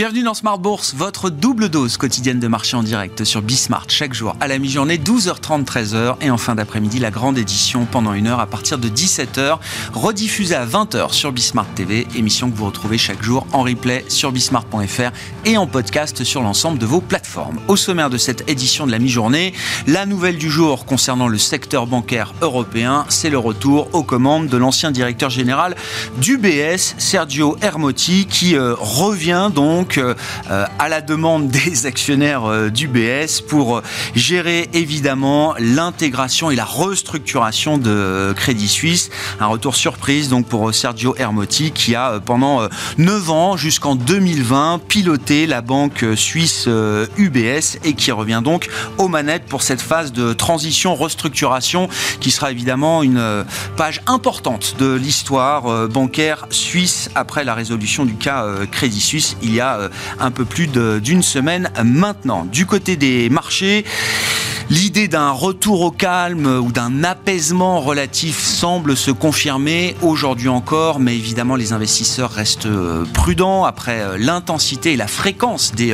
Bienvenue dans Smart Bourse, votre double dose quotidienne de marché en direct sur Bismart chaque jour à la mi-journée 12h30 13h et en fin d'après-midi la grande édition pendant une heure à partir de 17h rediffusée à 20h sur Bismart TV, émission que vous retrouvez chaque jour en replay sur bismart.fr et en podcast sur l'ensemble de vos plateformes. Au sommaire de cette édition de la mi-journée, la nouvelle du jour concernant le secteur bancaire européen, c'est le retour aux commandes de l'ancien directeur général d'UBS, Sergio Hermotti, qui euh, revient donc euh, à la demande des actionnaires euh, d'UBS pour euh, gérer évidemment l'intégration et la restructuration de Crédit Suisse. Un retour surprise donc pour Sergio Hermotti qui a pendant 9 ans jusqu'en 2020 piloté la banque suisse UBS et qui revient donc aux manettes pour cette phase de transition restructuration qui sera évidemment une page importante de l'histoire bancaire suisse après la résolution du cas Crédit Suisse il y a euh, un peu plus d'une semaine maintenant. Du côté des marchés, L'idée d'un retour au calme ou d'un apaisement relatif semble se confirmer aujourd'hui encore, mais évidemment les investisseurs restent euh, prudents après euh, l'intensité et la fréquence des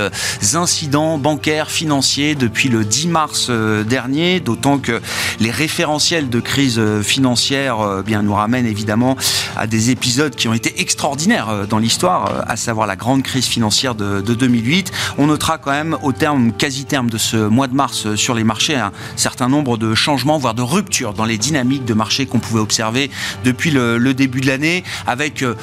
incidents bancaires, financiers depuis le 10 mars dernier, d'autant que les référentiels de crise financière bien, nous ramènent évidemment à des épisodes qui ont été extraordinaires dans l'histoire, à savoir la grande crise financière de, 2008. On notera quand même au terme, quasi-terme de ce mois de mars sur les marchés, un certain nombre de changements, voire de ruptures dans les dynamiques de marché qu'on pouvait observer depuis le, début de l'année, avec euh,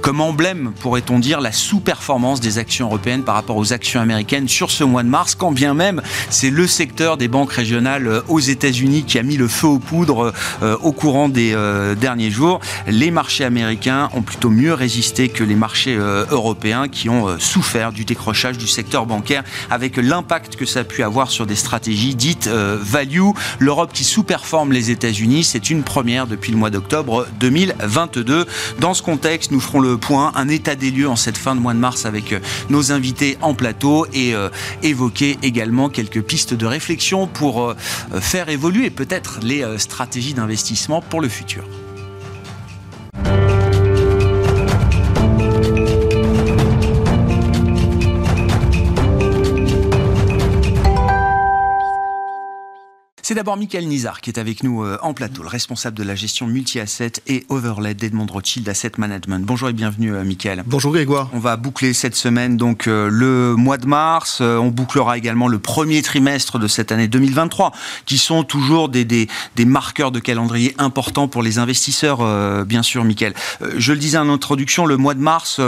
comme emblème, pourrait-on dire, la sous-performance des actions européennes par rapport aux actions américaines sur ce mois de mars, quand bien même c'est le secteur des banques régionales euh, aux États-Unis qui a mis le feu aux poudres euh, au courant des derniers jours. Les marchés américains ont plutôt mieux résisté que les marchés européens qui ont souffert du décrochage du secteur bancaire avec l'impact que ça a pu avoir sur des stratégies dites euh, value. L'Europe qui sous-performe les États-Unis, c'est une première depuis le mois d'octobre 2022. Dans ce contexte, nous ferons le point, un état des lieux en cette fin de mois de mars avec euh, nos invités en plateau et euh, évoquer également quelques pistes de réflexion pour faire évoluer peut-être les stratégies d'investissement pour le futur. C'est d'abord Michael Nizar qui est avec nous euh, en plateau, le responsable de la gestion multi-asset et overlay d'Edmond Rothschild Asset Management. Bonjour et bienvenue euh, Michael. Bonjour Grégoire. On va boucler cette semaine donc euh, le mois de mars, on bouclera également le premier trimestre de cette année 2023 qui sont toujours des, des, des marqueurs de calendrier importants pour les investisseurs bien sûr Michael. Je le disais en introduction, le mois de mars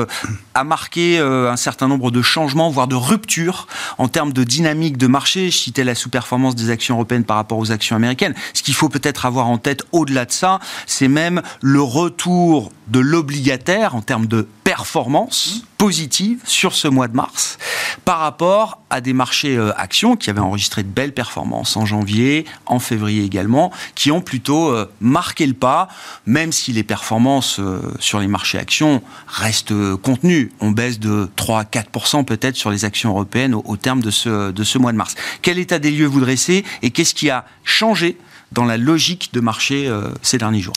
a marqué un certain nombre de changements voire de ruptures en termes de dynamique de marché. Je citais la sous-performance des actions européennes par rapport aux actions américaines. Ce qu'il faut peut-être avoir en tête au-delà de ça, c'est même le retour de l'obligataire en termes de performance positive sur ce mois de mars par rapport à des marchés euh, actions qui avaient enregistré de belles performances en janvier, en février également, qui ont plutôt euh, marqué le pas, même si les performances euh, sur les marchés actions restent contenues. On baisse de 3 à 4% peut-être sur les actions européennes au, terme de ce, de ce mois de mars. Quel état des lieux vous dressez et qu'est-ce qui a changé dans la logique de marché ces derniers jours?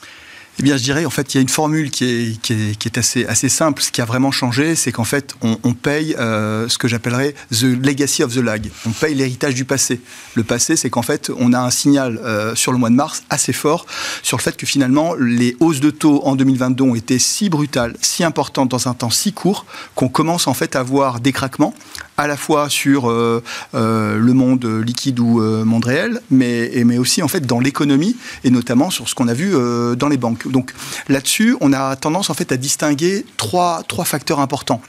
Eh bien, je dirais, en fait, il y a une formule qui est, assez, simple. Ce qui a vraiment changé, c'est qu'en fait, on, on paye euh, ce que j'appellerais the legacy of the lag. On paye l'héritage du passé. Le passé, c'est qu'en fait, on a un signal euh, sur le mois de mars assez fort sur le fait que finalement, les hausses de taux en 2022 ont été si brutales, si importantes dans un temps si court, qu'on commence en fait à voir des craquements à la fois sur euh, euh, le monde liquide ou euh, monde réel, mais, mais aussi en fait dans l'économie et notamment sur ce qu'on a vu dans les banques. Donc là-dessus, on a tendance en fait à distinguer trois, trois facteurs importants.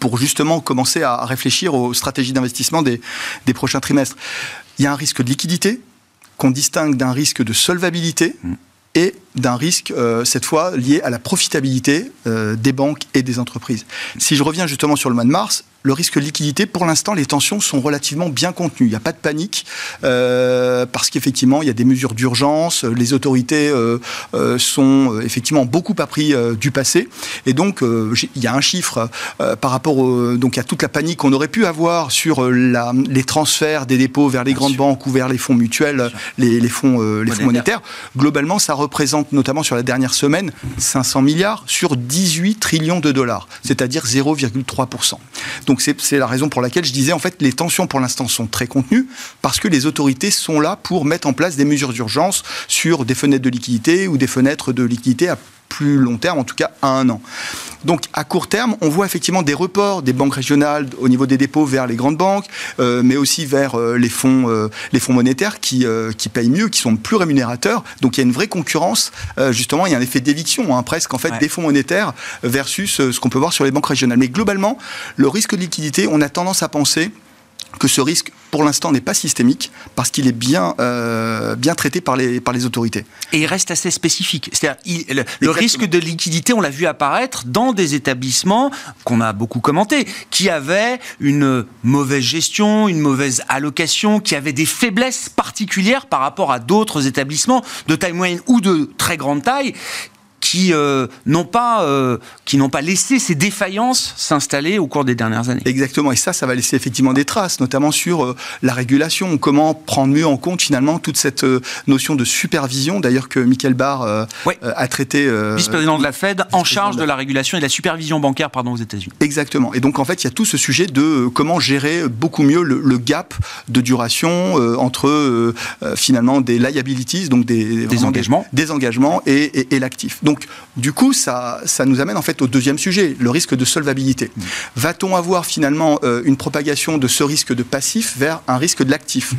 pour justement commencer à réfléchir aux stratégies d'investissement des, des prochains trimestres. Il y a un risque de liquidité qu'on distingue d'un risque de solvabilité. Mmh et d'un risque, euh, cette fois, lié à la profitabilité euh, des banques et des entreprises. Si je reviens justement sur le mois de mars, le risque de liquidité, pour l'instant, les tensions sont relativement bien contenues. Il n'y a pas de panique, euh, parce qu'effectivement, il y a des mesures d'urgence, les autorités euh, euh, sont effectivement beaucoup appris du passé, et donc il y a un chiffre par rapport donc à toute la panique qu'on aurait pu avoir sur la, les transferts des dépôts vers les grandes banques ou vers les fonds mutuels, les, fonds, les fonds monétaires. Globalement, ça représente notamment sur la dernière semaine 500 milliards sur 18 trillions de dollars, c'est-à-dire 0,3%. Donc c'est la raison pour laquelle je disais en fait les tensions pour l'instant sont très contenues parce que les autorités sont là pour mettre en place des mesures d'urgence sur des fenêtres de liquidité ou des fenêtres de liquidité à plus long terme, en tout cas à un an. Donc à court terme, on voit effectivement des reports des banques régionales au niveau des dépôts vers les grandes banques, euh, mais aussi vers euh, les fonds, euh, les fonds monétaires qui, qui payent mieux, qui sont plus rémunérateurs. Donc il y a une vraie concurrence. justement, il y a un effet d'éviction, hein, presque en fait, des fonds monétaires versus ce qu'on peut voir sur les banques régionales. Mais globalement, le risque de liquidité, on a tendance à penser que ce risque, pour l'instant, n'est pas systémique parce qu'il est bien, euh, bien traité par les, par les autorités. Et il reste assez spécifique. C'est-à-dire, le, risque de liquidité, on l'a vu apparaître dans des établissements qu'on a beaucoup commentés, qui avaient une mauvaise gestion, une mauvaise allocation, qui avaient des faiblesses particulières par rapport à d'autres établissements de taille moyenne ou de très grande taille, qui euh, n'ont pas euh, qui n'ont pas laissé ces défaillances s'installer au cours des dernières années. Exactement, et ça, ça va laisser effectivement des traces, notamment sur euh, la régulation. Comment prendre mieux en compte finalement toute cette notion de supervision, d'ailleurs que Michael Barr a traité. Vice-président de la Fed en charge de la régulation et de la supervision bancaire, pardon, aux États-Unis. Exactement. Et donc en fait, il y a tout ce sujet de comment gérer beaucoup mieux le, gap de duration entre finalement des liabilities, donc des, des engagements, des, engagements et, et, et l'actif. Donc donc, du coup, ça, nous amène en fait au deuxième sujet, le risque de solvabilité. Va-t-on avoir finalement euh, une propagation de ce risque de passif vers un risque de l'actif?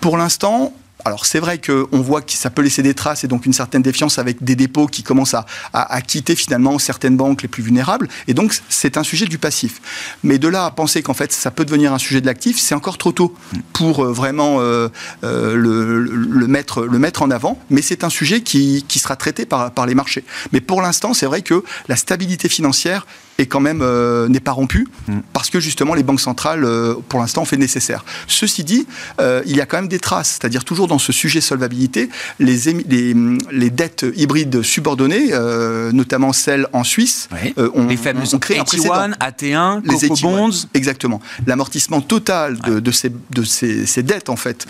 Pour l'instant, alors c'est vrai qu'on voit que ça peut laisser des traces et donc une certaine défiance avec des dépôts qui commencent à, quitter finalement certaines banques les plus vulnérables. Et donc c'est un sujet du passif. Mais de là à penser qu'en fait ça peut devenir un sujet de l'actif, c'est encore trop tôt pour euh, vraiment euh, euh, le, mettre, le mettre en avant. Mais c'est un sujet qui, sera traité par, par les marchés. Mais pour l'instant, c'est vrai que la stabilité financière est quand même euh, n'est pas rompu mm. parce que justement les banques centrales euh, pour l'instant ont fait le nécessaire. Ceci dit, euh, il y a quand même des traces, c'est-à-dire toujours dans ce sujet solvabilité, les, les, les dettes hybrides subordonnées, notamment celles en Suisse, ont, les fameuses créé un AT1, les Coco Bonds. Exactement. L'amortissement total de, de, ces, de ces, ces, dettes en fait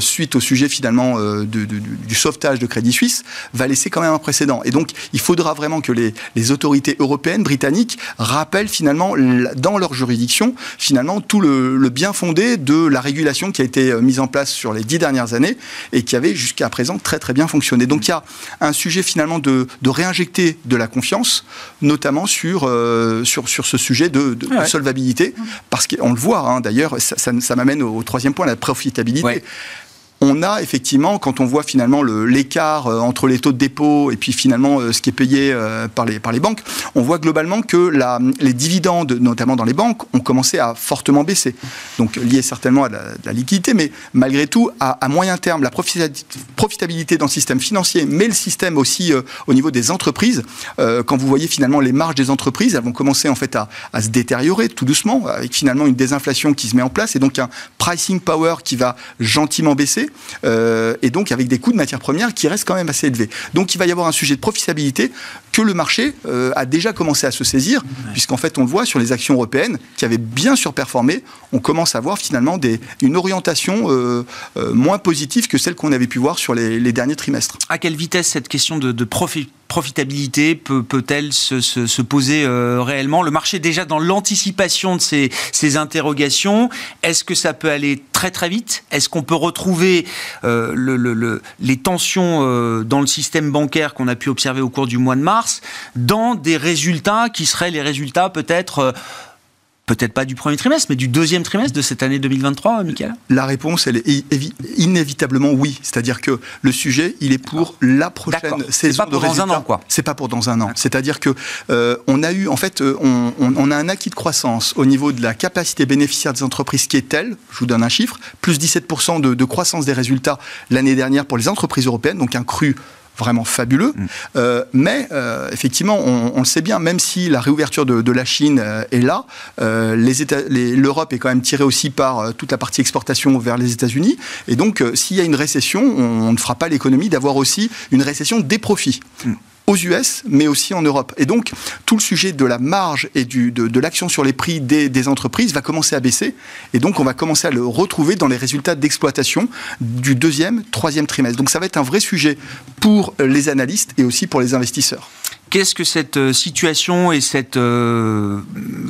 suite au sujet finalement du sauvetage de Crédit Suisse va laisser quand même un précédent. Et donc il faudra vraiment que les, les autorités européennes, britanniques rappellent finalement dans leur juridiction finalement tout le, bien fondé de la régulation qui a été euh, mise en place sur les dix dernières années et qui avait jusqu'à présent très très bien fonctionné. Donc il y a un sujet finalement de, réinjecter de la confiance, notamment sur, euh, sur, sur ce sujet de, solvabilité, parce qu'on le voit hein, d'ailleurs, ça, m'amène au, troisième point, la profitabilité on a effectivement, quand on voit finalement l'écart euh, entre les taux de dépôt et puis finalement euh, ce qui est payé euh, par les, banques, on voit globalement que les dividendes, notamment dans les banques, ont commencé à fortement baisser. Donc lié certainement à la, liquidité, mais malgré tout, à, moyen terme, la profitabilité dans le système financier, mais le système aussi au niveau des entreprises, quand vous voyez finalement les marges des entreprises, elles vont commencer en fait à, à se détériorer tout doucement, avec finalement une désinflation qui se met en place et donc un pricing power qui va gentiment baisser. Euh, et donc avec des coûts de matières premières qui restent quand même assez élevés. Donc il va y avoir un sujet de profitabilité que le marché euh, a déjà commencé à se saisir, puisqu'en fait on le voit sur les actions européennes qui avaient bien surperformé, on commence à voir finalement des, une orientation euh, moins positive que celle qu'on avait pu voir sur les, derniers trimestres. À quelle vitesse cette question de, de profit profitabilité peut, peut-elle se, se, poser euh, réellement? Le marché déjà dans l'anticipation de ces, interrogations, est-ce que ça peut aller très très vite? Est-ce qu'on peut retrouver euh, le, le, les tensions euh, dans le système bancaire qu'on a pu observer au cours du mois de mars dans des résultats qui seraient les résultats peut-être peut-être pas du premier trimestre, mais du deuxième trimestre de cette année 2023, Michael? La réponse, elle est inévitablement oui. C'est-à-dire que le sujet, il est pour la prochaine saison pas pour dans un an, quoi. C'est pas pour dans un an. C'est-à-dire que euh, on a eu, en fait, euh, on, on, a un acquis de croissance au niveau de la capacité bénéficiaire des entreprises qui est telle, je vous donne un chiffre, plus 17% de, de croissance des résultats l'année dernière pour les entreprises européennes, donc un cru vraiment fabuleux. Mm. Euh, mais euh, effectivement, on, le sait bien, même si la réouverture de, la Chine euh, est là, l'Europe est quand même tirée aussi par toute la partie exportation vers les États-Unis. Et donc, s'il y a une récession, on, ne fera pas l'économie d'avoir aussi une récession des profits. Mm aux US, mais aussi en Europe. Et donc, tout le sujet de la marge et du, de, l'action sur les prix des, entreprises va commencer à baisser. Et donc, on va commencer à le retrouver dans les résultats d'exploitation du deuxième, troisième trimestre. Donc, ça va être un vrai sujet pour les analystes et aussi pour les investisseurs. Qu'est-ce que cette euh, situation et cette euh,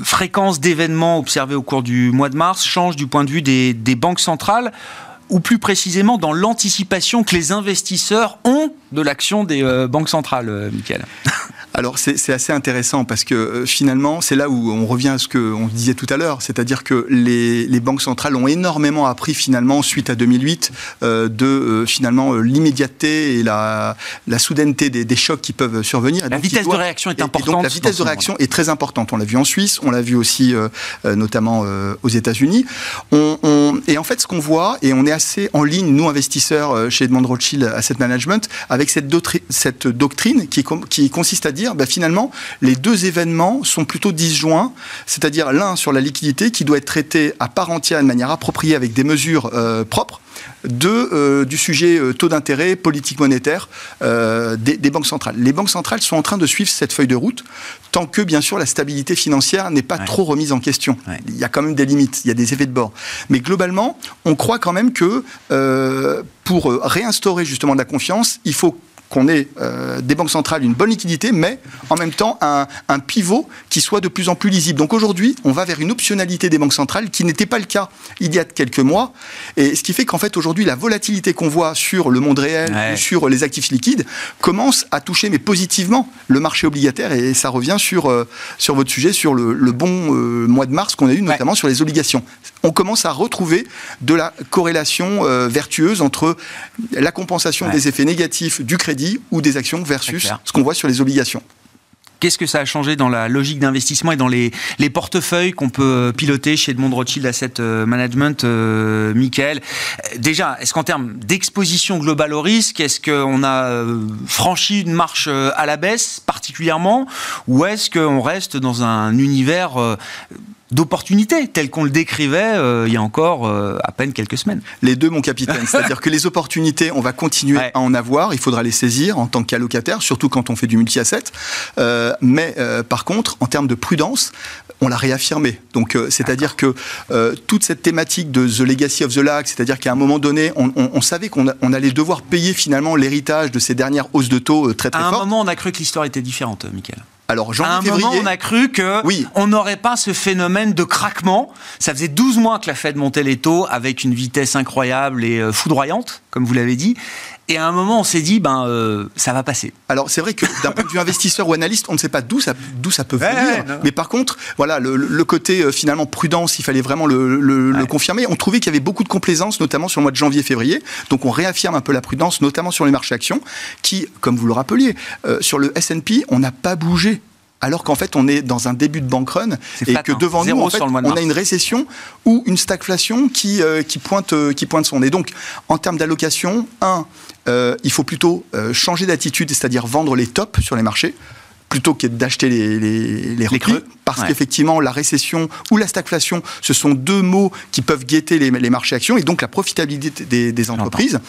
fréquence d'événements observés au cours du mois de mars change du point de vue des, des banques centrales? Ou plus précisément dans l'anticipation que les investisseurs ont de l'action des euh, banques centrales, euh, Michael Alors c'est assez intéressant parce que euh, finalement c'est là où on revient à ce qu'on disait tout à l'heure, c'est-à-dire que les, banques centrales ont énormément appris finalement suite à 2008 de finalement l'immédiateté et la, la soudaineté des, chocs qui peuvent survenir. La vitesse de réaction est importante. donc la vitesse de réaction est très importante. On l'a vu en Suisse, on l'a vu aussi notamment aux États-Unis. On, et en fait ce qu'on voit et on est assez en ligne nous investisseurs chez Edmond Rothschild Asset Management avec cette, cette doctrine qui, qui, consiste à dire, bah, finalement, les deux événements sont plutôt disjoints, c'est-à-dire l'un sur la liquidité qui doit être traité à part entière de manière appropriée avec des mesures euh, propres, deux, euh, du sujet euh, taux d'intérêt, politique monétaire des, banques centrales. Les banques centrales sont en train de suivre cette feuille de route tant que, bien sûr, la stabilité financière n'est pas trop remise en question. Il y a quand même des limites, il y a des effets de bord. Mais globalement, on croit quand même que pour réinstaurer justement de la confiance, il faut qu'on ait euh, des banques centrales une bonne liquidité, mais en même temps un, pivot qui soit de plus en plus lisible. Donc aujourd'hui, on va vers une optionnalité des banques centrales qui n'était pas le cas il y a quelques mois. Et ce qui fait qu'en fait aujourd'hui, la volatilité qu'on voit sur le monde réel ou sur les actifs liquides commence à toucher, mais positivement, le marché obligataire. Et ça revient sur, euh, sur votre sujet, sur le, bon euh, mois de mars qu'on a eu, notamment sur les obligations. On commence à retrouver de la corrélation vertueuse entre la compensation des effets négatifs du crédit ou des actions versus ce qu'on voit sur les obligations. Qu'est-ce que ça a changé dans la logique d'investissement et dans les, portefeuilles qu'on peut piloter chez Edmond Rothschild Asset euh, Management, euh, Michael? Déjà, est-ce qu'en termes d'exposition globale au risque, est-ce qu'on a euh, franchi une marche à la baisse particulièrement ou est-ce qu'on reste dans un univers d'opportunités telles qu'on le décrivait euh, il y a encore euh, à peine quelques semaines. Les deux, mon capitaine. C'est-à-dire que les opportunités, on va continuer à en avoir. Il faudra les saisir en tant qu'allocataire, surtout quand on fait du multi-asset. Euh, mais par contre, en termes de prudence, on l'a réaffirmé. Donc, c'est-à-dire que toute cette thématique de The Legacy of the Lag, c'est-à-dire qu'à un moment donné, on, savait qu'on allait devoir payer finalement l'héritage de ces dernières hausses de taux très très fortes. À un moment, on a cru que l'histoire était différente, Michael. Alors, janvier, à un moment, on a cru que on n'aurait pas ce phénomène de craquement. Ça faisait 12 mois que la Fed montait les taux avec une vitesse incroyable et euh, foudroyante, comme vous l'avez dit. Et à un moment, on s'est dit, ben, euh, ça va passer. Alors, c'est vrai que d'un point de vue investisseur ou analyste, on ne sait pas d'où ça, d'où ça peut venir. mais par contre, voilà, le, côté euh, finalement prudence, il fallait vraiment le, confirmer. On trouvait qu'il y avait beaucoup de complaisance, notamment sur le mois de janvier-février. Donc, on réaffirme un peu la prudence, notamment sur les marchés actions, qui, comme vous le rappeliez, euh, sur le S&P, on n'a pas bougé alors qu'en fait on est dans un début de bank run et que hein. devant nous on a une récession ou une stagflation qui, euh, qui, pointe, euh, qui pointe son nez. Donc en termes d'allocation, un, euh, il faut plutôt changer d'attitude, c'est-à-dire vendre les tops sur les marchés plutôt que d'acheter les, les, les, parce qu'effectivement, la récession ou la stagflation, ce sont deux mots qui peuvent guetter les, marchés actions et donc la profitabilité des, entreprises.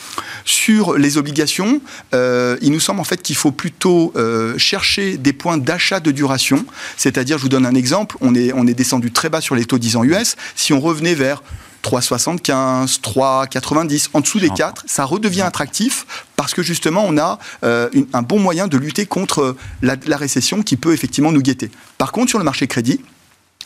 Sur les obligations, euh, il nous semble en fait qu'il faut plutôt euh, chercher des points d'achat de duration, c'est-à-dire, je vous donne un exemple, on est, on est descendu très bas sur les taux 10 ans US, si on revenait vers 3,75, 3,90, en dessous des 4, ça redevient attractif parce que justement on a euh, un bon moyen de lutter contre la, la récession qui peut effectivement nous guetter. Par contre, sur le marché crédit,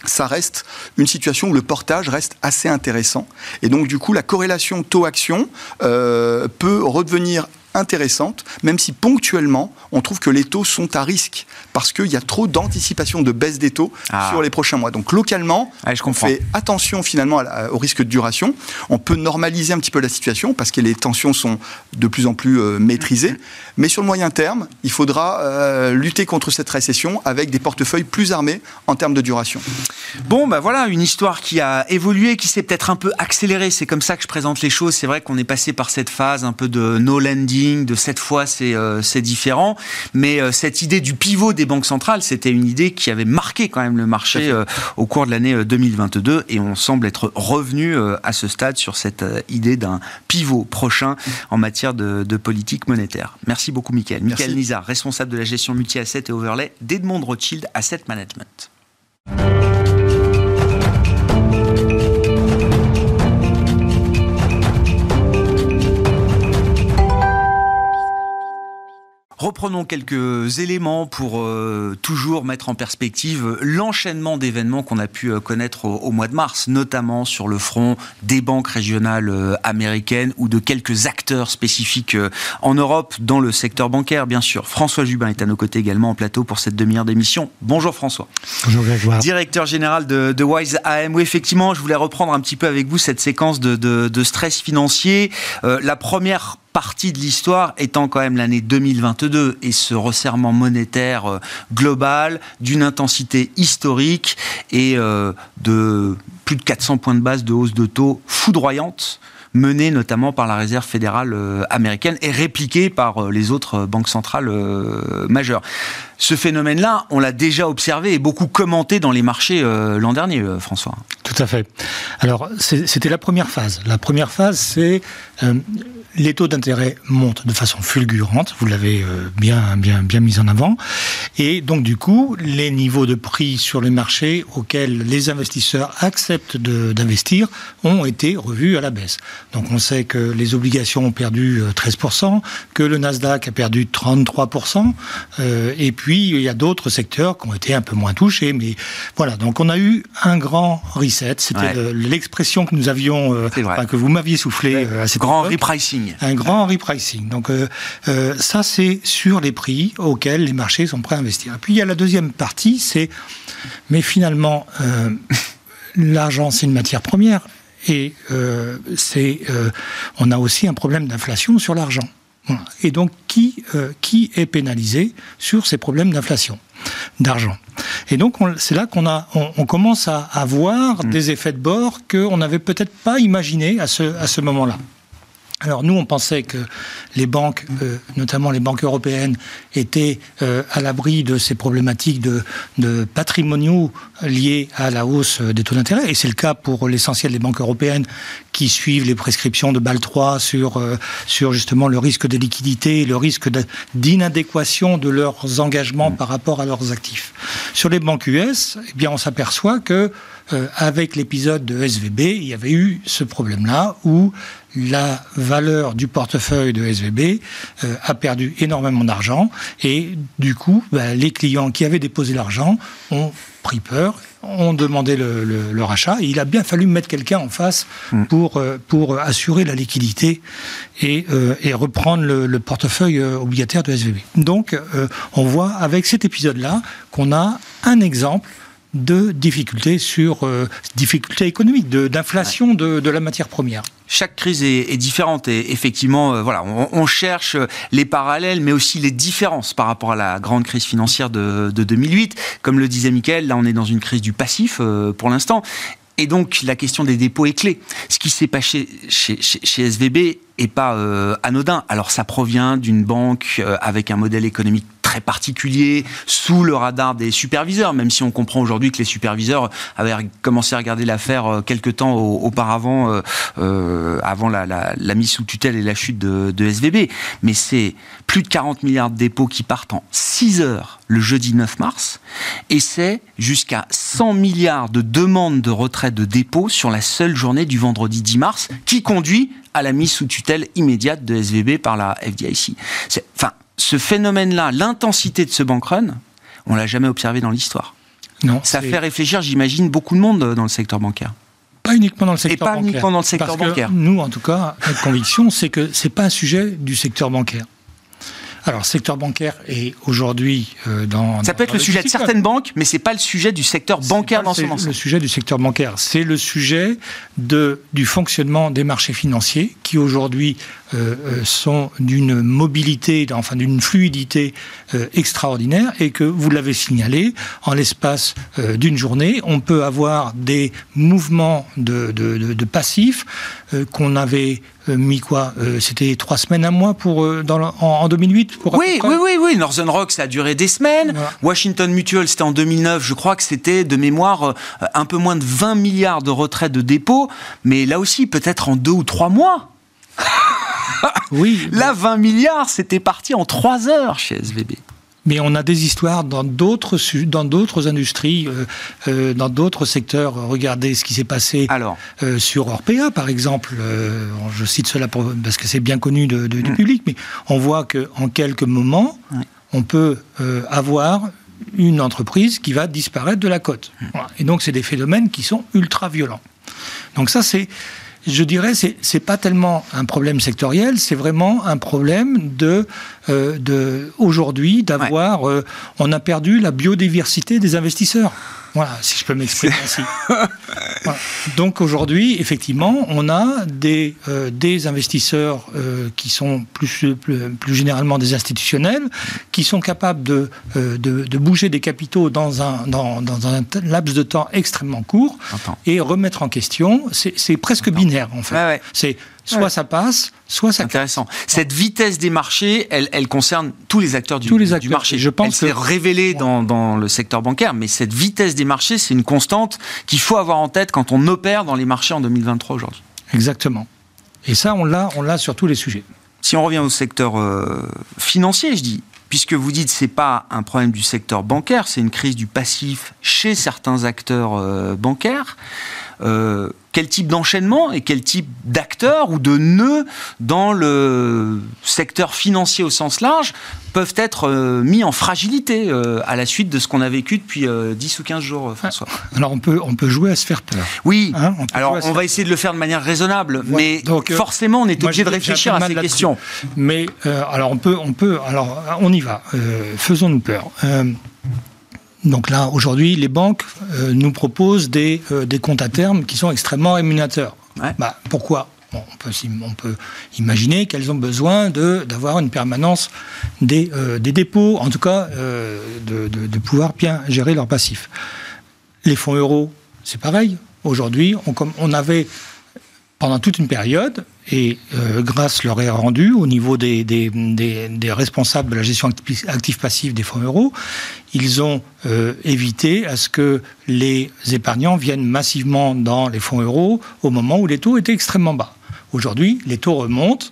ça reste une situation où le portage reste assez intéressant. Et donc, du coup, la corrélation taux-action euh, peut redevenir intéressante, même si ponctuellement, on trouve que les taux sont à risque, parce qu'il y a trop d'anticipation de baisse des taux ah. sur les prochains mois. Donc localement, on fait attention finalement au risque de duration. On peut normaliser un petit peu la situation, parce que les tensions sont de plus en plus euh, maîtrisées. Mais sur le moyen terme, il faudra euh, lutter contre cette récession avec des portefeuilles plus armés en termes de duration. Bon, ben voilà, une histoire qui a évolué, qui s'est peut-être un peu accélérée. C'est comme ça que je présente les choses. C'est vrai qu'on est passé par cette phase un peu de no lending de cette fois c'est c'est différent. Mais cette idée du pivot des banques centrales, c'était une idée qui avait marqué quand même le marché au cours de l'année 2022 et on semble être revenu à ce stade sur cette idée d'un pivot prochain en matière de, politique monétaire. Merci beaucoup, Michael. Michael Nizar, responsable de la gestion multi-asset et overlay d'Edmond Rothschild Asset Management. Reprenons quelques éléments pour euh, toujours mettre en perspective l'enchaînement d'événements qu'on a pu euh, connaître au, mois de mars, notamment sur le front des banques régionales euh, américaines ou de quelques acteurs spécifiques en Europe dans le secteur bancaire, bien sûr. François Jubin est à nos côtés également en plateau pour cette demi-heure d'émission. Bonjour François. Bonjour Grégoire. Directeur général de, de, Wise AM. Oui, effectivement, je voulais reprendre un petit peu avec vous cette séquence de, de stress financier. la première partie de l'histoire étant quand même l'année 2022 et ce resserrement monétaire euh, global d'une intensité historique et euh, de plus de 400 points de base de hausse de taux foudroyante menée notamment par la Réserve fédérale euh, américaine et répliquée par les autres banques centrales majeures. Ce phénomène-là, on l'a déjà observé et beaucoup commenté dans les marchés l'an dernier, François. Tout à fait. Alors, c'était la première phase. La première phase, c'est les taux d'intérêt montent de façon fulgurante, vous l'avez euh, bien, bien, bien mis en avant, et donc du coup, les niveaux de prix sur les marchés auxquels les investisseurs acceptent d'investir ont été revus à la baisse. Donc on sait que les obligations ont perdu 13%, euh, que le Nasdaq a perdu 33%, euh, et puis il y a d'autres secteurs qui ont été un peu moins touchés, mais voilà, donc on a eu un grand reset, c'était l'expression que nous avions, que vous m'aviez soufflé à cette grand repricing. Un grand repricing. Donc euh, euh, ça, c'est sur les prix auxquels les marchés sont prêts à investir. Et puis il y a la deuxième partie, c'est, mais finalement, euh, l'argent, c'est une matière première. Et c'est, on a aussi un problème d'inflation sur l'argent. Et donc, qui, qui est pénalisé sur ces problèmes d'inflation d'argent? Et donc, c'est là qu'on a, on, commence à avoir mm. des effets de bord qu'on n'avait peut-être pas imaginé à ce, à ce moment-là. Alors nous, on pensait que les banques, euh, notamment les banques européennes, étaient euh, à l'abri de ces problématiques de, de, patrimoniaux liés à la hausse des taux d'intérêt, et c'est le cas pour l'essentiel des banques européennes qui suivent les prescriptions de Bâle 3 sur, euh, sur justement le risque de liquidité, le risque d'inadéquation de leurs engagements par rapport à leurs actifs. Sur les banques US, eh bien, on s'aperçoit que avec l'épisode de SVB, il y avait eu ce problème-là où la valeur du portefeuille de SVB euh, a perdu énormément d'argent et du coup, bah, les clients qui avaient déposé l'argent ont pris peur, ont demandé le, rachat et il a bien fallu mettre quelqu'un en face mm. pour, euh, pour assurer la liquidité et, euh, et reprendre le, portefeuille obligataire de SVB. Donc, on voit avec cet épisode-là qu'on a un exemple de difficultés sur euh, difficultés économiques, d'inflation de, de, la matière première. Chaque crise est, différente et effectivement, euh, voilà, on, cherche les parallèles, mais aussi les différences par rapport à la grande crise financière de, de 2008. Comme le disait Michael, là, on est dans une crise du passif euh, pour l'instant. Et donc, la question des dépôts est clé. Ce qui s'est passé chez, chez, chez, SVB est pas euh, anodin. Alors, ça provient d'une banque avec un modèle économique très particulier, sous le radar des superviseurs, même si on comprend aujourd'hui que les superviseurs avaient commencé à regarder l'affaire euh, quelques temps auparavant, euh, euh, avant la, mise sous tutelle et la chute de, de SVB. Mais c'est plus de 40 milliards de dépôts qui partent en 6 heures le jeudi 9 mars, et c'est jusqu'à 100 milliards de demandes de retrait de dépôts sur la seule journée du vendredi 10 mars, qui conduit à la mise sous tutelle immédiate de SVB par la FDIC. Enfin, ce phénomène-là, l'intensité de ce bank run, on l'a jamais observé dans l'histoire. Non. Ça fait réfléchir, j'imagine, beaucoup de monde dans le secteur bancaire. Pas uniquement dans le secteur bancaire. Et pas uniquement dans le secteur bancaire. nous, en tout cas, notre conviction, c'est que c'est pas un sujet du secteur bancaire. Alors, secteur bancaire est aujourd'hui euh, dans. Ça peut être le sujet de certaines banques, mais c'est pas le sujet du secteur bancaire dans son ensemble. Le sujet du secteur bancaire, c'est le sujet de, du fonctionnement des marchés financiers qui aujourd'hui sont d'une mobilité, enfin d'une fluidité euh, extraordinaire et que vous l'avez signalé, en l'espace d'une journée, on peut avoir des mouvements de, de, de, passifs qu'on avait mis quoi C'était trois semaines, un mois pour, en, 2008 pour Oui, oui, oui, oui. Northern Rock, ça a duré des semaines. Washington Mutual, c'était en 2009. Je crois que c'était, de mémoire, un peu moins de 20 milliards de retraits de dépôt. Mais là aussi, peut-être en deux ou trois mois. Oui. Là, 20 milliards, c'était parti en 3 heures chez SVB. Mais on a des histoires dans d'autres dans d'autres industries, euh, euh, dans d'autres secteurs. Regardez ce qui s'est passé Alors. Euh, sur Orpea, par exemple. je cite cela parce que c'est bien connu de, du mm. public, mais on voit qu'en quelques moments, on peut avoir une entreprise qui va disparaître de la cote. Mm. Et donc, c'est des phénomènes qui sont ultra violents. Donc ça, c'est je dirais, c'est c'est pas tellement un problème sectoriel, c'est vraiment un problème de, euh, de aujourd'hui d'avoir, euh, on a perdu la biodiversité des investisseurs. Voilà, si je peux m'exprimer ainsi. Donc aujourd'hui, effectivement, on a des, euh, des investisseurs euh, qui sont plus, plus, généralement des institutionnels, qui sont capables de, euh, de, bouger des capitaux dans un, dans, dans, un laps de temps extrêmement court et remettre en question. C'est presque binaire, en fait. C'est Soit ça passe, soit ça Intéressant. Cette vitesse des marchés, elle, elle concerne tous les acteurs du, tous les acteurs. du marché. Je pense elle s'est révélée dans, dans, le secteur bancaire, mais cette vitesse des marchés, c'est une constante qu'il faut avoir en tête quand on opère dans les marchés en 2023 aujourd'hui. Exactement. Et ça, on l'a, on l'a sur tous les sujets. Si on revient au secteur euh, financier, je dis, puisque vous dites c'est pas un problème du secteur bancaire, c'est une crise du passif chez certains acteurs euh, bancaires. Euh, quel type d'enchaînement et quel type d'acteurs ou de nœuds dans le secteur financier au sens large peuvent être euh, mis en fragilité euh, à la suite de ce qu'on a vécu depuis 10 ou 15 jours, François. Alors on peut, on peut jouer à se faire peur. Oui, hein, alors on va essayer de le faire de manière raisonnable, mais donc, forcément on est obligé de réfléchir à ces questions. Mais alors on peut, on peut, alors on y va, faisons-nous peur. Donc là, aujourd'hui, les banques euh, nous proposent des, euh, des, comptes à terme qui sont extrêmement rémunérateurs. Bah, pourquoi? On, peut, on, peut, imaginer qu'elles ont besoin d'avoir une permanence des, euh, des, dépôts, en tout cas de, de, de, pouvoir bien gérer leurs passifs. Les fonds euros, c'est pareil. Aujourd'hui, on, on avait pendant toute une période, et euh, grâce leur est rendue au niveau des, des, des, responsables de la gestion active-passive des fonds euros, ils ont euh, évité à ce que les épargnants viennent massivement dans les fonds euros au moment où les taux étaient extrêmement bas. Aujourd'hui, les taux remontent.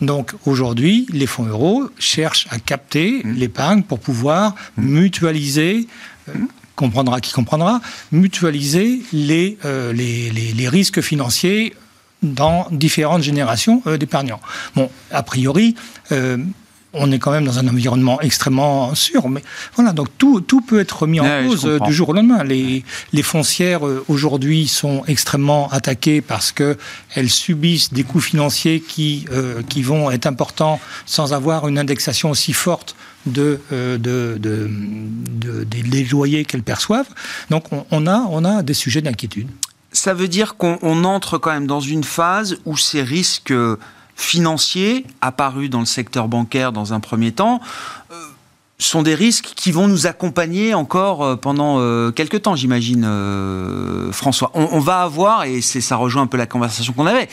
Donc aujourd'hui, les fonds euros cherchent à capter mmh. l'épargne pour pouvoir mmh. mutualiser. Euh, comprendra qui comprendra, mutualiser les, les, les, les risques financiers dans différentes générations euh, d'épargnants. Bon, a priori, euh, on est quand même dans un environnement extrêmement sûr. Mais voilà, donc tout, tout peut être remis en cause euh, du jour au lendemain. Les, les foncières aujourd'hui sont extrêmement attaquées parce qu'elles subissent des coûts financiers qui, qui vont être importants sans avoir une indexation aussi forte de, de, de, des loyers qu'elles perçoivent. Donc on, a, on a des sujets d'inquiétude ça veut dire qu'on entre quand même dans une phase où ces risques financiers apparus dans le secteur bancaire dans un premier temps euh, sont des risques qui vont nous accompagner encore euh, pendant euh, quelques temps, j'imagine, François. On, va avoir, et ça rejoint un peu la conversation qu'on avait,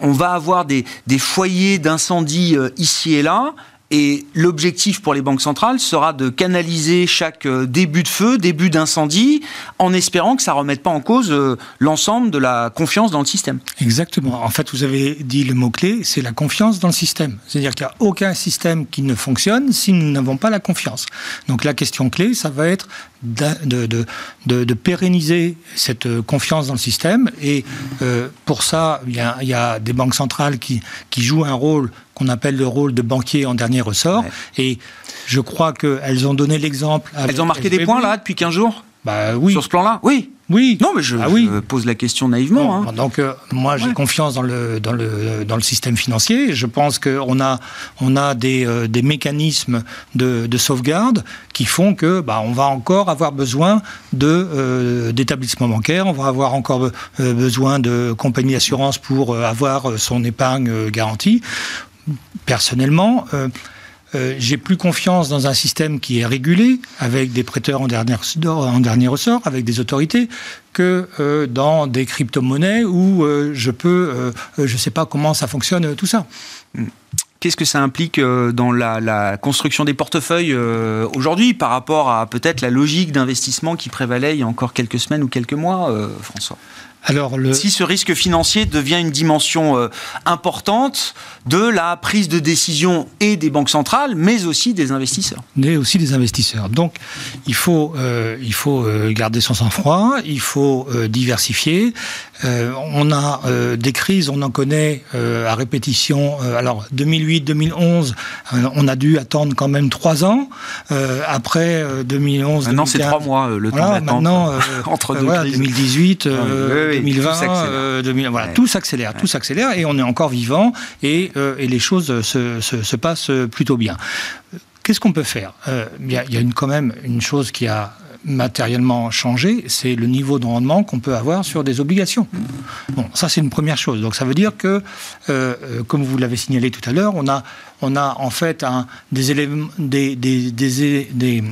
on va avoir des, des foyers d'incendie ici et là, et l'objectif pour les banques centrales sera de canaliser chaque euh, début de feu, début d'incendie, en espérant que ça ne remette pas en cause euh, l'ensemble de la confiance dans le système. Exactement. En fait, vous avez dit le mot-clé, c'est la confiance dans le système. C'est-à-dire qu'il n'y a aucun système qui ne fonctionne si nous n'avons pas la confiance. Donc la question clé, ça va être de, pérenniser cette euh, confiance dans le système. Et pour ça, il y, a, des banques centrales qui jouent un rôle qu'on appelle le rôle de banquier en dernier ressort. Et je crois qu'elles ont donné l'exemple. Elles ont marqué des points là depuis 15 jours bah oui. Sur ce plan-là Oui. Oui. Non, mais je, ah pose la question naïvement. Hein. Donc, euh, moi, j'ai confiance dans le, dans, le, dans le système financier. Je pense qu'on a, on a des, euh, des mécanismes de, de, sauvegarde qui font que bah, on va encore avoir besoin de, euh, d'établissements bancaires, on va avoir encore besoin de compagnies d'assurance pour avoir son épargne garantie personnellement, euh, euh, j'ai plus confiance dans un système qui est régulé, avec des prêteurs en dernier, ressort, avec des autorités, que euh, dans des crypto-monnaies où je peux, je ne sais pas comment ça fonctionne, tout ça. Qu'est-ce que ça implique dans la, la construction des portefeuilles aujourd'hui par rapport à peut-être la logique d'investissement qui prévalait il y a encore quelques semaines ou quelques mois, François? Alors le... Si ce risque financier devient une dimension euh, importante de la prise de décision et des banques centrales, mais aussi des investisseurs. Mais aussi des investisseurs. Donc il faut, euh, il faut euh, garder son sang-froid, il faut diversifier. on a des crises, on en connaît à répétition. alors 2008, 2011, on a dû attendre quand même trois ans. après 2011, maintenant c'est trois mois le temps d'attente maintenant, entre deux crises. 2018. 2020, 2000, euh, voilà, tout s'accélère, tout s'accélère, et on est encore vivant, et, euh, et les choses se, se, passent plutôt bien. Qu'est-ce qu'on peut faire? Euh, Il y a, y a une, quand même une chose qui a matériellement changé, c'est le niveau de rendement qu'on peut avoir sur des obligations. Bon, ça c'est une première chose. Donc ça veut dire que, comme vous l'avez signalé tout à l'heure, on a, on a en fait un, des éléments, des, des, des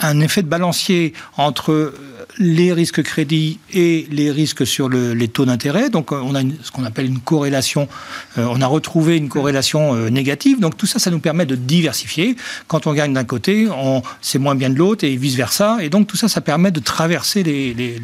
un effet de balancier entre les risques crédits et les risques sur les taux d'intérêt. Donc on a ce qu'on appelle une corrélation, euh, on a retrouvé une corrélation euh, négative. Donc tout ça, ça nous permet de diversifier. Quand on gagne d'un côté, c'est moins bien de l'autre et vice-versa. Et donc tout ça, ça permet de traverser les, les,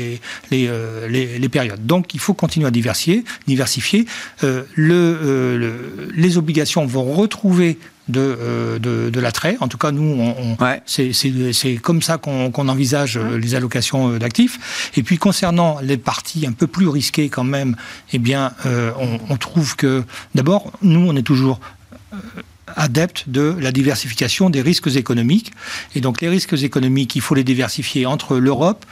les, euh, les périodes. Donc il faut continuer à diversifier. diversifier. Le, les obligations vont retrouver de, euh, de, de l'attrait. En tout cas, nous, on, c'est comme ça qu'on envisage euh, les allocations euh, d'actifs. Et puis, concernant les parties un peu plus risquées quand même, eh bien, on, on, trouve que, d'abord, nous, on est toujours adepte de la diversification des risques économiques. Et donc les risques économiques, il faut les diversifier entre l'Europe,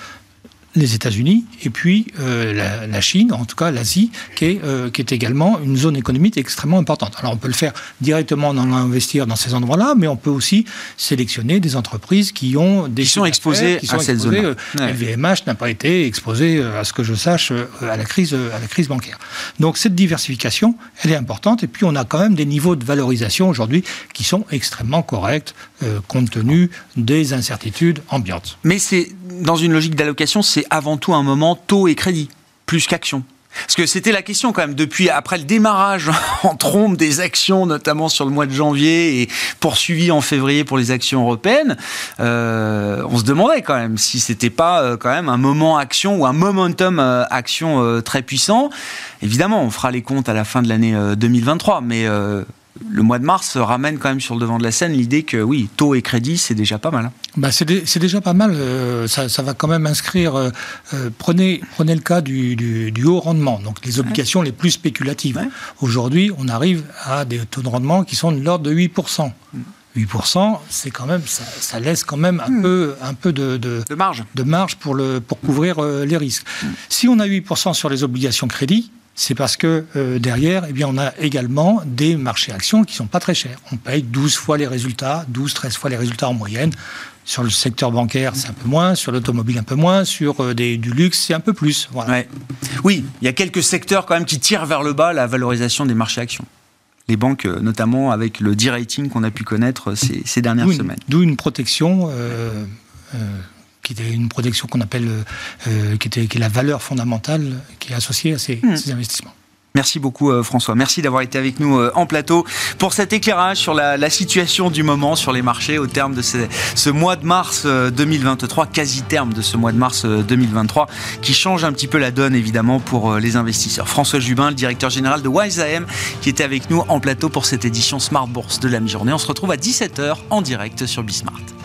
les États-Unis et puis euh, la, Chine, en tout cas l'Asie, qui, est, euh, qui est également une zone économique extrêmement importante. Alors on peut le faire directement en investir dans ces endroits-là, mais on peut aussi sélectionner des entreprises qui ont des qui sont exposées à cette zone. Euh, LVMH n'a pas été exposé, à ce que je sache, à la crise, à la crise bancaire. Donc cette diversification, elle est importante. Et puis on a quand même des niveaux de valorisation aujourd'hui qui sont extrêmement corrects compte tenu des incertitudes ambiantes. Mais c'est dans une logique d'allocation, c'est avant tout un moment taux et crédit, plus qu'action. Parce que c'était la question quand même depuis après le démarrage en trompe des actions, notamment sur le mois de janvier et poursuivi en février pour les actions européennes. Euh, on se demandait quand même si c'était pas euh, quand même un moment action ou un momentum euh, action très puissant. Évidemment, on fera les comptes à la fin de l'année 2023, mais le mois de mars ramène quand même sur le devant de la scène l'idée que oui, taux et crédit, c'est déjà pas mal. Bah c'est, déjà pas mal. Euh, ça, va quand même inscrire. Euh, euh, prenez, prenez le cas du, haut rendement, donc les obligations les plus spéculatives. Aujourd'hui, on arrive à des taux de rendement qui sont de l'ordre de 8%. 8%, c'est quand même, ça, laisse quand même un hmm. peu, un peu de, de, marge, de marge pour, le, pour couvrir les risques. Hmm. Si on a 8% sur les obligations crédit, c'est parce que euh, derrière, eh bien, on a également des marchés actions qui sont pas très chers. On paye 12 fois les résultats, 12, 13 fois les résultats en moyenne. Sur le secteur bancaire, c'est un peu moins. Sur l'automobile, un peu moins. Sur euh, des, du luxe, c'est un peu plus. Oui, il y a quelques secteurs quand même qui tirent vers le bas la valorisation des marchés actions. Les banques, euh, notamment avec le D-rating qu'on a pu connaître ces, dernières semaines. D'où une protection qui était une protection qu'on appelle, euh, euh, qui, était, qui est la valeur fondamentale qui est associée à ces, hmm. ces investissements. Merci beaucoup euh, François. Merci d'avoir été avec nous en plateau pour cet éclairage sur la, situation du moment sur les marchés au terme de ce, mois de mars 2023, quasi terme de ce mois de mars 2023, qui change un petit peu la donne évidemment pour les investisseurs. François Jubin, le directeur général de WiseAM, qui était avec nous en plateau pour cette édition Smart Bourse de la mi-journée. On se retrouve à 17h en direct sur Bismart.